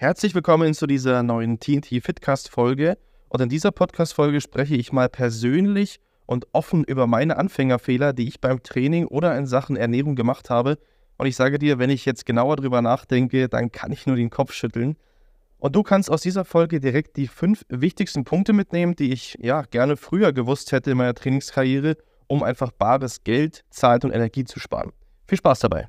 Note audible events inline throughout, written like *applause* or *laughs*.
Herzlich willkommen zu dieser neuen TNT Fitcast Folge. Und in dieser Podcast Folge spreche ich mal persönlich und offen über meine Anfängerfehler, die ich beim Training oder in Sachen Ernährung gemacht habe. Und ich sage dir, wenn ich jetzt genauer drüber nachdenke, dann kann ich nur den Kopf schütteln. Und du kannst aus dieser Folge direkt die fünf wichtigsten Punkte mitnehmen, die ich ja gerne früher gewusst hätte in meiner Trainingskarriere, um einfach bares Geld, Zeit und Energie zu sparen. Viel Spaß dabei.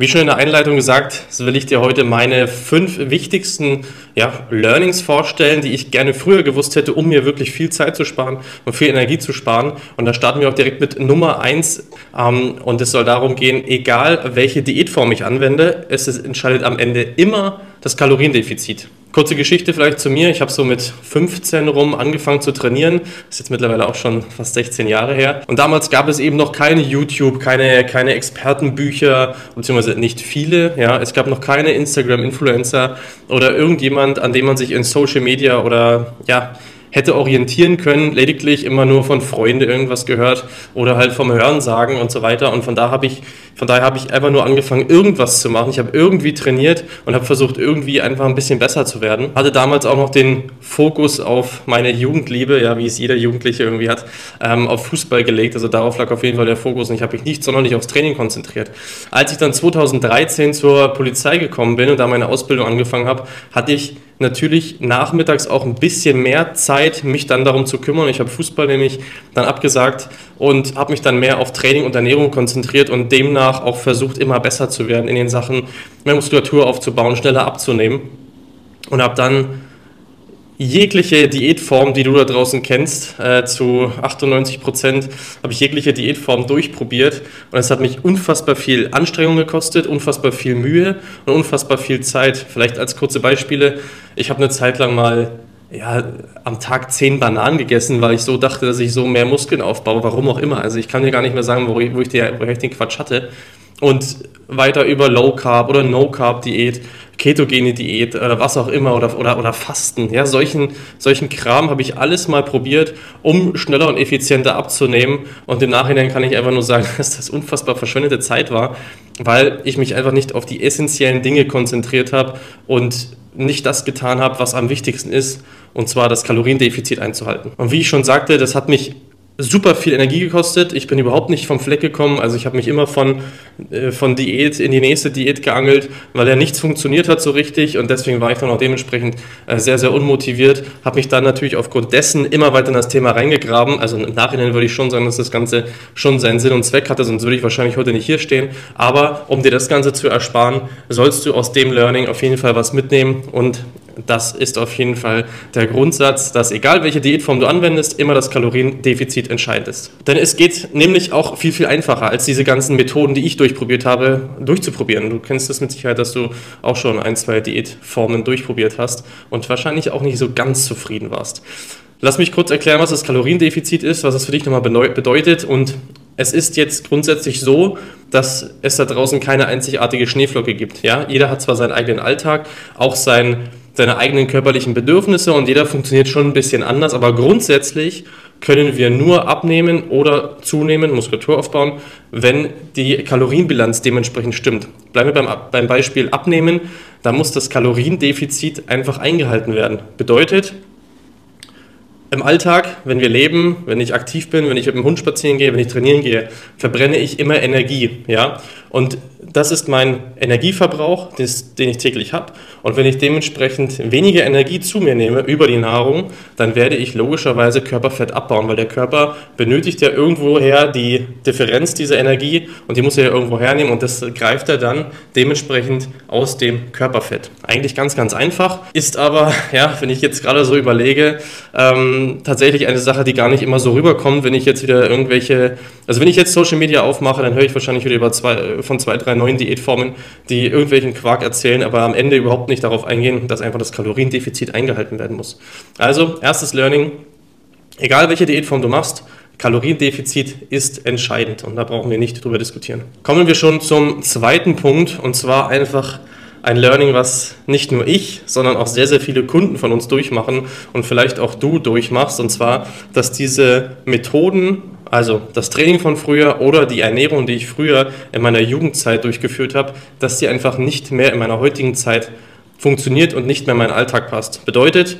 Wie schon in der Einleitung gesagt, so will ich dir heute meine fünf wichtigsten ja, Learnings vorstellen, die ich gerne früher gewusst hätte, um mir wirklich viel Zeit zu sparen und viel Energie zu sparen. Und da starten wir auch direkt mit Nummer eins. Ähm, und es soll darum gehen, egal welche Diätform ich anwende, es entscheidet am Ende immer das Kaloriendefizit. Kurze Geschichte vielleicht zu mir. Ich habe so mit 15 rum angefangen zu trainieren. Ist jetzt mittlerweile auch schon fast 16 Jahre her. Und damals gab es eben noch keine YouTube, keine, keine Expertenbücher, beziehungsweise nicht viele. Ja, es gab noch keine Instagram-Influencer oder irgendjemand, an dem man sich in Social Media oder ja, hätte orientieren können, lediglich immer nur von Freunden irgendwas gehört oder halt vom Hörensagen und so weiter. Und von da habe ich, von daher habe ich einfach nur angefangen, irgendwas zu machen. Ich habe irgendwie trainiert und habe versucht, irgendwie einfach ein bisschen besser zu werden. Hatte damals auch noch den Fokus auf meine Jugendliebe, ja, wie es jeder Jugendliche irgendwie hat, ähm, auf Fußball gelegt. Also darauf lag auf jeden Fall der Fokus und ich habe mich nicht sonderlich aufs Training konzentriert. Als ich dann 2013 zur Polizei gekommen bin und da meine Ausbildung angefangen habe, hatte ich natürlich nachmittags auch ein bisschen mehr Zeit, mich dann darum zu kümmern. Ich habe Fußball nämlich dann abgesagt und habe mich dann mehr auf Training und Ernährung konzentriert und demnach auch versucht, immer besser zu werden in den Sachen, mehr Muskulatur aufzubauen, schneller abzunehmen. Und habe dann jegliche Diätform, die du da draußen kennst, äh, zu 98 Prozent habe ich jegliche Diätform durchprobiert und es hat mich unfassbar viel Anstrengung gekostet, unfassbar viel Mühe und unfassbar viel Zeit. Vielleicht als kurze Beispiele, ich habe eine Zeit lang mal ja, am Tag zehn Bananen gegessen, weil ich so dachte, dass ich so mehr Muskeln aufbaue, warum auch immer. Also ich kann dir gar nicht mehr sagen, wo ich, wo ich, die, wo ich den Quatsch hatte. Und weiter über Low Carb oder No Carb Diät ketogene Diät oder was auch immer oder, oder, oder Fasten. Ja, solchen, solchen Kram habe ich alles mal probiert, um schneller und effizienter abzunehmen. Und im Nachhinein kann ich einfach nur sagen, *laughs* dass das unfassbar verschwendete Zeit war, weil ich mich einfach nicht auf die essentiellen Dinge konzentriert habe und nicht das getan habe, was am wichtigsten ist, und zwar das Kaloriendefizit einzuhalten. Und wie ich schon sagte, das hat mich super viel Energie gekostet. Ich bin überhaupt nicht vom Fleck gekommen. Also ich habe mich immer von, äh, von Diät in die nächste Diät geangelt, weil ja nichts funktioniert hat so richtig und deswegen war ich dann auch dementsprechend äh, sehr, sehr unmotiviert. Habe mich dann natürlich aufgrund dessen immer weiter in das Thema reingegraben. Also im Nachhinein würde ich schon sagen, dass das Ganze schon seinen Sinn und Zweck hatte, sonst würde ich wahrscheinlich heute nicht hier stehen. Aber um dir das Ganze zu ersparen, sollst du aus dem Learning auf jeden Fall was mitnehmen und das ist auf jeden Fall der Grundsatz, dass egal welche Diätform du anwendest, immer das Kaloriendefizit entscheidend ist. Denn es geht nämlich auch viel, viel einfacher, als diese ganzen Methoden, die ich durchprobiert habe, durchzuprobieren. Du kennst es mit Sicherheit, dass du auch schon ein, zwei Diätformen durchprobiert hast und wahrscheinlich auch nicht so ganz zufrieden warst. Lass mich kurz erklären, was das Kaloriendefizit ist, was es für dich nochmal bedeutet und es ist jetzt grundsätzlich so, dass es da draußen keine einzigartige Schneeflocke gibt. Ja? Jeder hat zwar seinen eigenen Alltag, auch sein seine eigenen körperlichen Bedürfnisse und jeder funktioniert schon ein bisschen anders, aber grundsätzlich können wir nur abnehmen oder zunehmen, Muskulatur aufbauen, wenn die Kalorienbilanz dementsprechend stimmt. Bleiben wir beim, beim Beispiel Abnehmen, da muss das Kaloriendefizit einfach eingehalten werden. Bedeutet, im Alltag, wenn wir leben, wenn ich aktiv bin, wenn ich mit dem Hund spazieren gehe, wenn ich trainieren gehe, verbrenne ich immer Energie, ja. Und das ist mein Energieverbrauch, den ich täglich habe. Und wenn ich dementsprechend weniger Energie zu mir nehme über die Nahrung, dann werde ich logischerweise Körperfett abbauen, weil der Körper benötigt ja irgendwoher die Differenz dieser Energie und die muss er ja irgendwo hernehmen und das greift er dann dementsprechend aus dem Körperfett. Eigentlich ganz, ganz einfach, ist aber, *laughs* ja, wenn ich jetzt gerade so überlege, ähm, tatsächlich eine Sache, die gar nicht immer so rüberkommt, wenn ich jetzt wieder irgendwelche, also wenn ich jetzt Social Media aufmache, dann höre ich wahrscheinlich wieder über zwei, von zwei, drei drei neuen Diätformen, die irgendwelchen Quark erzählen, aber am Ende überhaupt nicht darauf eingehen, dass einfach das Kaloriendefizit eingehalten werden muss. Also, erstes Learning, egal welche Diätform du machst, Kaloriendefizit ist entscheidend und da brauchen wir nicht drüber diskutieren. Kommen wir schon zum zweiten Punkt und zwar einfach ein Learning, was nicht nur ich, sondern auch sehr, sehr viele Kunden von uns durchmachen und vielleicht auch du durchmachst. Und zwar, dass diese Methoden, also das Training von früher oder die Ernährung, die ich früher in meiner Jugendzeit durchgeführt habe, dass die einfach nicht mehr in meiner heutigen Zeit funktioniert und nicht mehr in meinen Alltag passt. Bedeutet,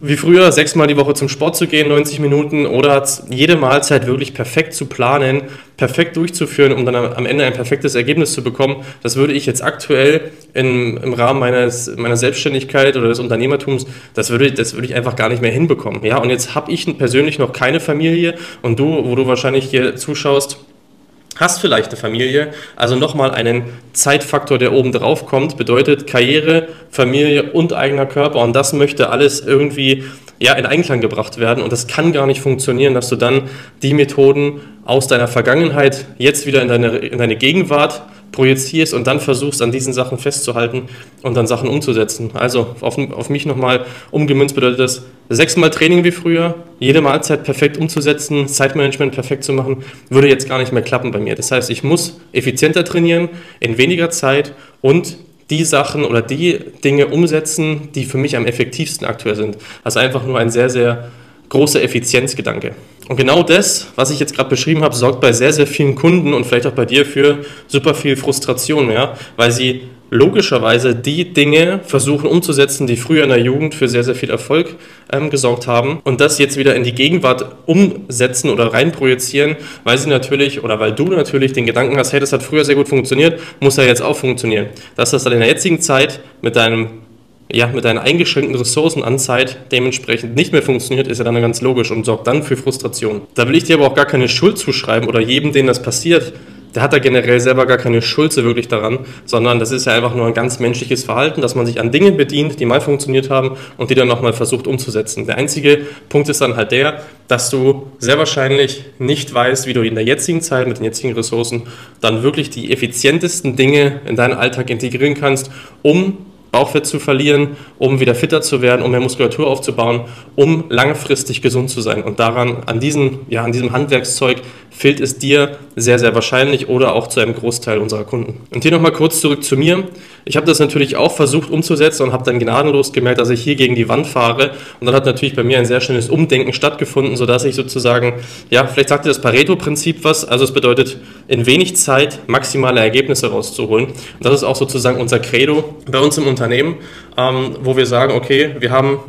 wie früher sechsmal die Woche zum Sport zu gehen, 90 Minuten oder jede Mahlzeit wirklich perfekt zu planen, perfekt durchzuführen, um dann am Ende ein perfektes Ergebnis zu bekommen, das würde ich jetzt aktuell in, im Rahmen meines, meiner Selbstständigkeit oder des Unternehmertums, das würde, das würde ich einfach gar nicht mehr hinbekommen. Ja, und jetzt habe ich persönlich noch keine Familie und du, wo du wahrscheinlich hier zuschaust, hast vielleicht eine Familie, also nochmal einen Zeitfaktor, der oben drauf kommt, bedeutet Karriere, Familie und eigener Körper. Und das möchte alles irgendwie ja, in Einklang gebracht werden. Und das kann gar nicht funktionieren, dass du dann die Methoden aus deiner Vergangenheit jetzt wieder in deine, in deine Gegenwart projizierst und dann versuchst, an diesen Sachen festzuhalten und dann Sachen umzusetzen. Also auf, auf mich nochmal umgemünzt bedeutet das sechsmal Training wie früher, jede Mahlzeit perfekt umzusetzen, Zeitmanagement perfekt zu machen, würde jetzt gar nicht mehr klappen bei mir. Das heißt, ich muss effizienter trainieren, in weniger Zeit und die Sachen oder die Dinge umsetzen, die für mich am effektivsten aktuell sind. Also einfach nur ein sehr, sehr großer Effizienzgedanke. Und genau das, was ich jetzt gerade beschrieben habe, sorgt bei sehr, sehr vielen Kunden und vielleicht auch bei dir für super viel Frustration, ja, weil sie logischerweise die Dinge versuchen umzusetzen, die früher in der Jugend für sehr, sehr viel Erfolg ähm, gesorgt haben und das jetzt wieder in die Gegenwart umsetzen oder reinprojizieren, weil sie natürlich oder weil du natürlich den Gedanken hast, hey, das hat früher sehr gut funktioniert, muss ja jetzt auch funktionieren. Dass das dann in der jetzigen Zeit mit deinem ja, mit deinen eingeschränkten Ressourcen an Zeit dementsprechend nicht mehr funktioniert, ist ja dann ganz logisch und sorgt dann für Frustration. Da will ich dir aber auch gar keine Schuld zuschreiben oder jedem, dem das passiert, der hat da generell selber gar keine Schuld so wirklich daran, sondern das ist ja einfach nur ein ganz menschliches Verhalten, dass man sich an Dingen bedient, die mal funktioniert haben und die dann nochmal versucht umzusetzen. Der einzige Punkt ist dann halt der, dass du sehr wahrscheinlich nicht weißt, wie du in der jetzigen Zeit mit den jetzigen Ressourcen dann wirklich die effizientesten Dinge in deinen Alltag integrieren kannst, um Bauchfett zu verlieren, um wieder fitter zu werden, um mehr Muskulatur aufzubauen, um langfristig gesund zu sein. Und daran, an diesem, ja, an diesem Handwerkszeug fehlt es dir sehr, sehr wahrscheinlich oder auch zu einem Großteil unserer Kunden. Und hier nochmal kurz zurück zu mir. Ich habe das natürlich auch versucht umzusetzen und habe dann gnadenlos gemerkt, dass ich hier gegen die Wand fahre. Und dann hat natürlich bei mir ein sehr schönes Umdenken stattgefunden, sodass ich sozusagen, ja, vielleicht sagt ihr das Pareto-Prinzip was. Also es bedeutet, in wenig Zeit maximale Ergebnisse rauszuholen. Und das ist auch sozusagen unser Credo bei uns im Unternehmen, ähm, wo wir sagen, okay, wir haben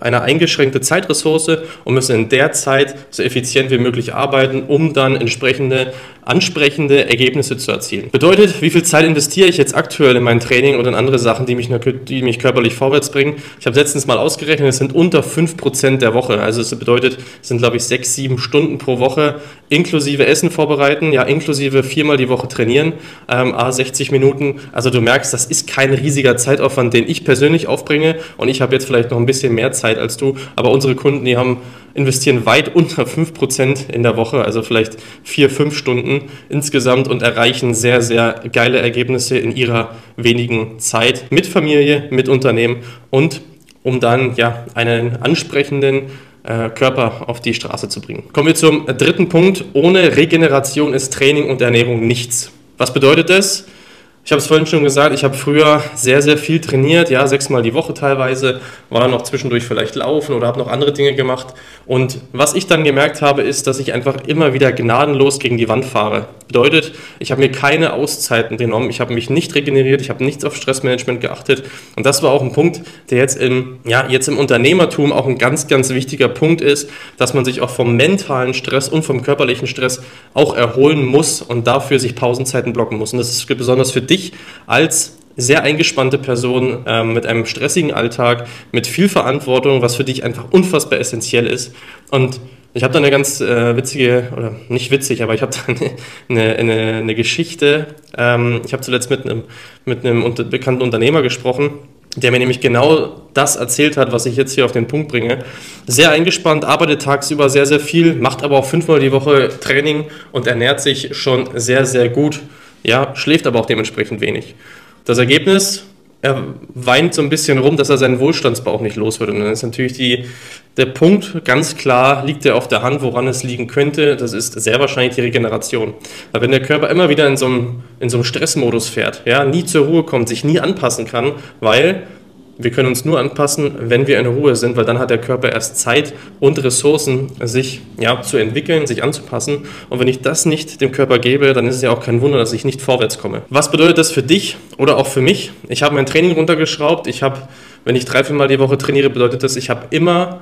eine eingeschränkte Zeitressource und müssen in der Zeit so effizient wie möglich arbeiten, um dann entsprechende ansprechende Ergebnisse zu erzielen. Bedeutet, wie viel Zeit investiere ich jetzt aktuell in mein Training oder in andere Sachen, die mich, die mich körperlich vorwärts bringen? Ich habe letztens mal ausgerechnet, es sind unter 5% der Woche. Also es bedeutet, es sind glaube ich 6, 7 Stunden pro Woche inklusive Essen vorbereiten, ja inklusive viermal die Woche trainieren, ähm, a 60 Minuten. Also du merkst, das ist kein riesiger Zeitaufwand, den ich persönlich aufbringe und ich habe jetzt vielleicht noch ein bisschen mehr Zeit als du, aber unsere Kunden, die haben investieren weit unter 5% in der Woche, also vielleicht 4, 5 Stunden insgesamt und erreichen sehr, sehr geile Ergebnisse in ihrer wenigen Zeit mit Familie, mit Unternehmen und um dann ja einen ansprechenden äh, Körper auf die Straße zu bringen. Kommen wir zum dritten Punkt. Ohne Regeneration ist Training und Ernährung nichts. Was bedeutet das? Ich habe es vorhin schon gesagt, ich habe früher sehr, sehr viel trainiert, ja, sechsmal die Woche teilweise, war dann noch zwischendurch vielleicht laufen oder habe noch andere Dinge gemacht. Und was ich dann gemerkt habe, ist, dass ich einfach immer wieder gnadenlos gegen die Wand fahre. Bedeutet, ich habe mir keine Auszeiten genommen, ich habe mich nicht regeneriert, ich habe nichts auf Stressmanagement geachtet. Und das war auch ein Punkt, der jetzt im, ja, jetzt im Unternehmertum auch ein ganz, ganz wichtiger Punkt ist, dass man sich auch vom mentalen Stress und vom körperlichen Stress auch erholen muss und dafür sich Pausenzeiten blocken muss. Und das ist besonders für dich dich als sehr eingespannte Person äh, mit einem stressigen Alltag, mit viel Verantwortung, was für dich einfach unfassbar essentiell ist. Und ich habe da eine ganz äh, witzige, oder nicht witzig, aber ich habe *laughs* da eine, eine, eine, Geschichte. Ähm, ich habe zuletzt mit einem, mit einem unter, bekannten Unternehmer gesprochen, der mir nämlich genau das erzählt hat, was ich jetzt hier auf den Punkt bringe. Sehr eingespannt, arbeitet tagsüber sehr, sehr viel, macht aber auch fünfmal die Woche Training und ernährt sich schon sehr, sehr gut ja, schläft aber auch dementsprechend wenig. Das Ergebnis, er weint so ein bisschen rum, dass er seinen Wohlstandsbauch nicht los wird. Und dann ist natürlich die, der Punkt ganz klar, liegt ja auf der Hand, woran es liegen könnte. Das ist sehr wahrscheinlich die Regeneration. Weil wenn der Körper immer wieder in so einem, in so einem Stressmodus fährt, ja, nie zur Ruhe kommt, sich nie anpassen kann, weil wir können uns nur anpassen, wenn wir in Ruhe sind, weil dann hat der Körper erst Zeit und Ressourcen, sich ja, zu entwickeln, sich anzupassen. Und wenn ich das nicht dem Körper gebe, dann ist es ja auch kein Wunder, dass ich nicht vorwärts komme. Was bedeutet das für dich oder auch für mich? Ich habe mein Training runtergeschraubt. Ich habe, wenn ich drei, vier Mal die Woche trainiere, bedeutet das, ich habe immer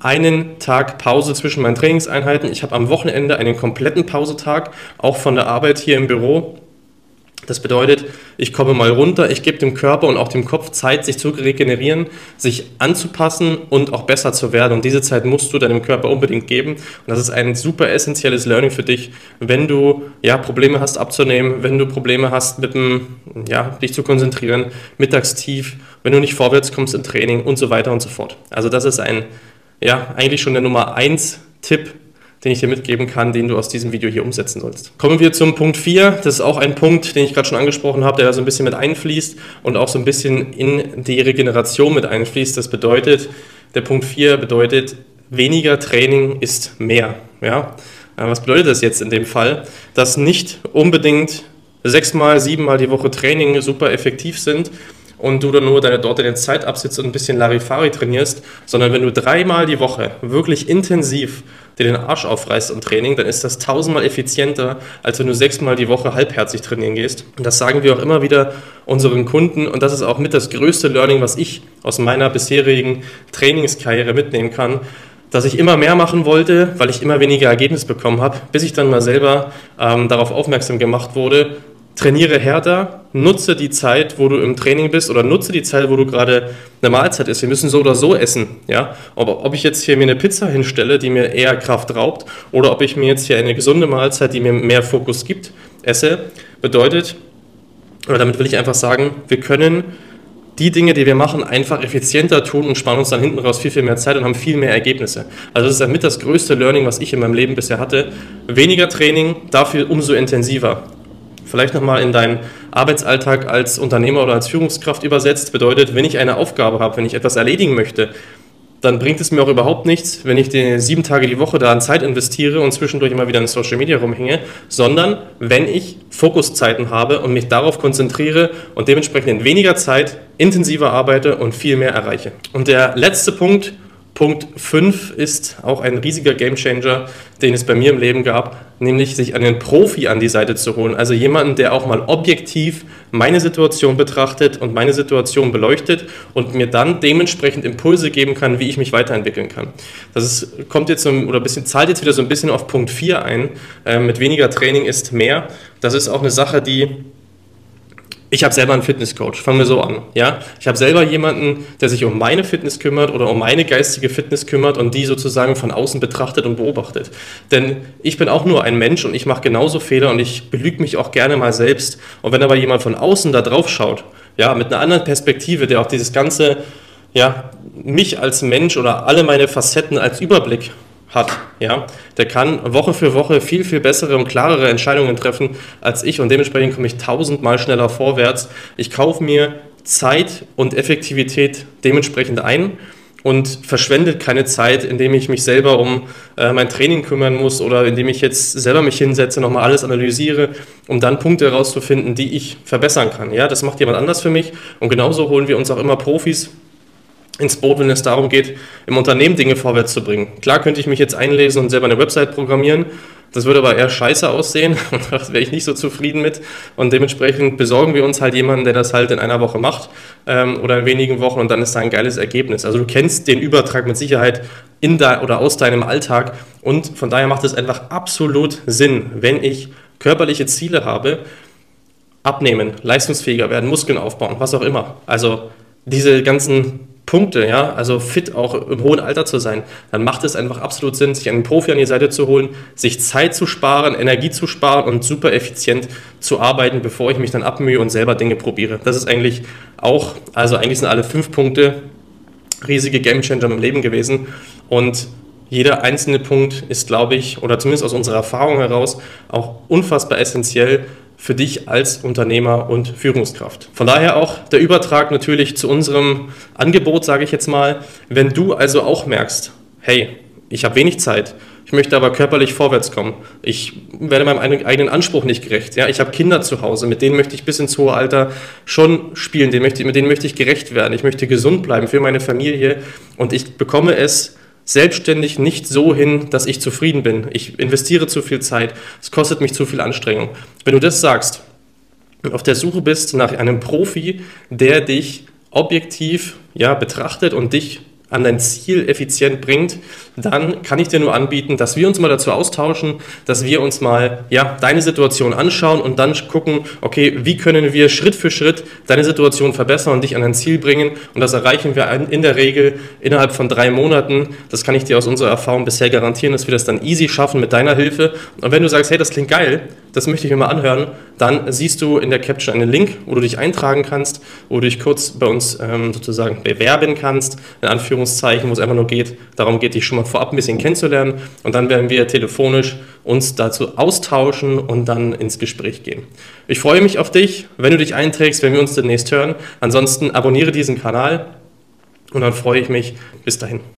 einen Tag Pause zwischen meinen Trainingseinheiten. Ich habe am Wochenende einen kompletten Pausetag, auch von der Arbeit hier im Büro. Das bedeutet, ich komme mal runter, ich gebe dem Körper und auch dem Kopf Zeit, sich zu regenerieren, sich anzupassen und auch besser zu werden. Und diese Zeit musst du deinem Körper unbedingt geben. Und das ist ein super essentielles Learning für dich, wenn du ja, Probleme hast abzunehmen, wenn du Probleme hast, mit dem, ja, dich zu konzentrieren, mittagstief, wenn du nicht vorwärts kommst im Training und so weiter und so fort. Also das ist ein, ja, eigentlich schon der Nummer 1 Tipp, den ich dir mitgeben kann, den du aus diesem Video hier umsetzen sollst. Kommen wir zum Punkt 4. Das ist auch ein Punkt, den ich gerade schon angesprochen habe, der da so ein bisschen mit einfließt und auch so ein bisschen in die Regeneration mit einfließt. Das bedeutet, der Punkt 4 bedeutet, weniger Training ist mehr. Ja? Äh, was bedeutet das jetzt in dem Fall? Dass nicht unbedingt sechsmal, siebenmal die Woche Training super effektiv sind, und du dann nur deine, dort deine Zeit absitzt und ein bisschen Larifari trainierst, sondern wenn du dreimal die Woche wirklich intensiv dir den Arsch aufreißt im Training, dann ist das tausendmal effizienter, als wenn du sechsmal die Woche halbherzig trainieren gehst. Und das sagen wir auch immer wieder unseren Kunden und das ist auch mit das größte Learning, was ich aus meiner bisherigen Trainingskarriere mitnehmen kann dass ich immer mehr machen wollte, weil ich immer weniger Ergebnis bekommen habe, bis ich dann mal selber ähm, darauf aufmerksam gemacht wurde, trainiere härter, nutze die Zeit, wo du im Training bist oder nutze die Zeit, wo du gerade eine Mahlzeit isst. Wir müssen so oder so essen. Ja? Aber ob ich jetzt hier mir eine Pizza hinstelle, die mir eher Kraft raubt, oder ob ich mir jetzt hier eine gesunde Mahlzeit, die mir mehr Fokus gibt, esse, bedeutet, oder damit will ich einfach sagen, wir können die Dinge, die wir machen, einfach effizienter tun und sparen uns dann hinten raus viel, viel mehr Zeit und haben viel mehr Ergebnisse. Also das ist damit das größte Learning, was ich in meinem Leben bisher hatte. Weniger Training, dafür umso intensiver vielleicht nochmal in deinen Arbeitsalltag als Unternehmer oder als Führungskraft übersetzt, bedeutet, wenn ich eine Aufgabe habe, wenn ich etwas erledigen möchte, dann bringt es mir auch überhaupt nichts, wenn ich die sieben Tage die Woche da an Zeit investiere und zwischendurch immer wieder in Social Media rumhänge, sondern wenn ich Fokuszeiten habe und mich darauf konzentriere und dementsprechend in weniger Zeit intensiver arbeite und viel mehr erreiche. Und der letzte Punkt, Punkt 5 ist auch ein riesiger Gamechanger, den es bei mir im Leben gab, nämlich sich einen Profi an die Seite zu holen. Also jemanden, der auch mal objektiv meine Situation betrachtet und meine Situation beleuchtet und mir dann dementsprechend Impulse geben kann, wie ich mich weiterentwickeln kann. Das ist, kommt jetzt so, oder bisschen, zahlt jetzt wieder so ein bisschen auf Punkt 4 ein. Äh, mit weniger Training ist mehr. Das ist auch eine Sache, die ich habe selber einen Fitnesscoach, fangen wir so an. Ja? Ich habe selber jemanden, der sich um meine Fitness kümmert oder um meine geistige Fitness kümmert und die sozusagen von außen betrachtet und beobachtet. Denn ich bin auch nur ein Mensch und ich mache genauso Fehler und ich belüge mich auch gerne mal selbst. Und wenn aber jemand von außen da drauf schaut, ja, mit einer anderen Perspektive, der auch dieses ganze, ja, mich als Mensch oder alle meine Facetten als Überblick hat, ja, der kann Woche für Woche viel, viel bessere und klarere Entscheidungen treffen als ich und dementsprechend komme ich tausendmal schneller vorwärts. Ich kaufe mir Zeit und Effektivität dementsprechend ein und verschwendet keine Zeit, indem ich mich selber um äh, mein Training kümmern muss oder indem ich jetzt selber mich hinsetze, nochmal alles analysiere, um dann Punkte herauszufinden, die ich verbessern kann. Ja, das macht jemand anders für mich und genauso holen wir uns auch immer Profis ins Boot, wenn es darum geht, im Unternehmen Dinge vorwärts zu bringen. Klar könnte ich mich jetzt einlesen und selber eine Website programmieren, das würde aber eher scheiße aussehen *laughs* und da wäre ich nicht so zufrieden mit. Und dementsprechend besorgen wir uns halt jemanden, der das halt in einer Woche macht ähm, oder in wenigen Wochen und dann ist da ein geiles Ergebnis. Also du kennst den Übertrag mit Sicherheit in da oder aus deinem Alltag und von daher macht es einfach absolut Sinn, wenn ich körperliche Ziele habe, abnehmen, leistungsfähiger werden, Muskeln aufbauen, was auch immer. Also diese ganzen Punkte, ja, also fit auch im hohen Alter zu sein, dann macht es einfach absolut Sinn, sich einen Profi an die Seite zu holen, sich Zeit zu sparen, Energie zu sparen und super effizient zu arbeiten, bevor ich mich dann abmühe und selber Dinge probiere. Das ist eigentlich auch, also eigentlich sind alle fünf Punkte riesige Gamechanger im Leben gewesen und jeder einzelne Punkt ist, glaube ich, oder zumindest aus unserer Erfahrung heraus, auch unfassbar essentiell für dich als Unternehmer und Führungskraft. Von daher auch der Übertrag natürlich zu unserem Angebot, sage ich jetzt mal, wenn du also auch merkst, hey, ich habe wenig Zeit, ich möchte aber körperlich vorwärts kommen. Ich werde meinem eigenen Anspruch nicht gerecht. Ja, ich habe Kinder zu Hause, mit denen möchte ich bis ins hohe Alter schon spielen, mit denen möchte ich gerecht werden. Ich möchte gesund bleiben für meine Familie und ich bekomme es selbstständig nicht so hin, dass ich zufrieden bin. Ich investiere zu viel Zeit, es kostet mich zu viel Anstrengung. Wenn du das sagst und auf der Suche bist nach einem Profi, der dich objektiv ja, betrachtet und dich an dein Ziel effizient bringt, dann kann ich dir nur anbieten, dass wir uns mal dazu austauschen, dass wir uns mal ja, deine Situation anschauen und dann gucken, okay, wie können wir Schritt für Schritt deine Situation verbessern und dich an dein Ziel bringen. Und das erreichen wir in der Regel innerhalb von drei Monaten. Das kann ich dir aus unserer Erfahrung bisher garantieren, dass wir das dann easy schaffen mit deiner Hilfe. Und wenn du sagst, hey, das klingt geil, das möchte ich mir mal anhören, dann siehst du in der Caption einen Link, wo du dich eintragen kannst, wo du dich kurz bei uns ähm, sozusagen bewerben kannst, in Anführungszeichen, wo es einfach nur geht, darum geht, dich schon mal vorab ein bisschen kennenzulernen und dann werden wir telefonisch uns dazu austauschen und dann ins Gespräch gehen. Ich freue mich auf dich, wenn du dich einträgst, wenn wir uns demnächst hören. Ansonsten abonniere diesen Kanal und dann freue ich mich. Bis dahin.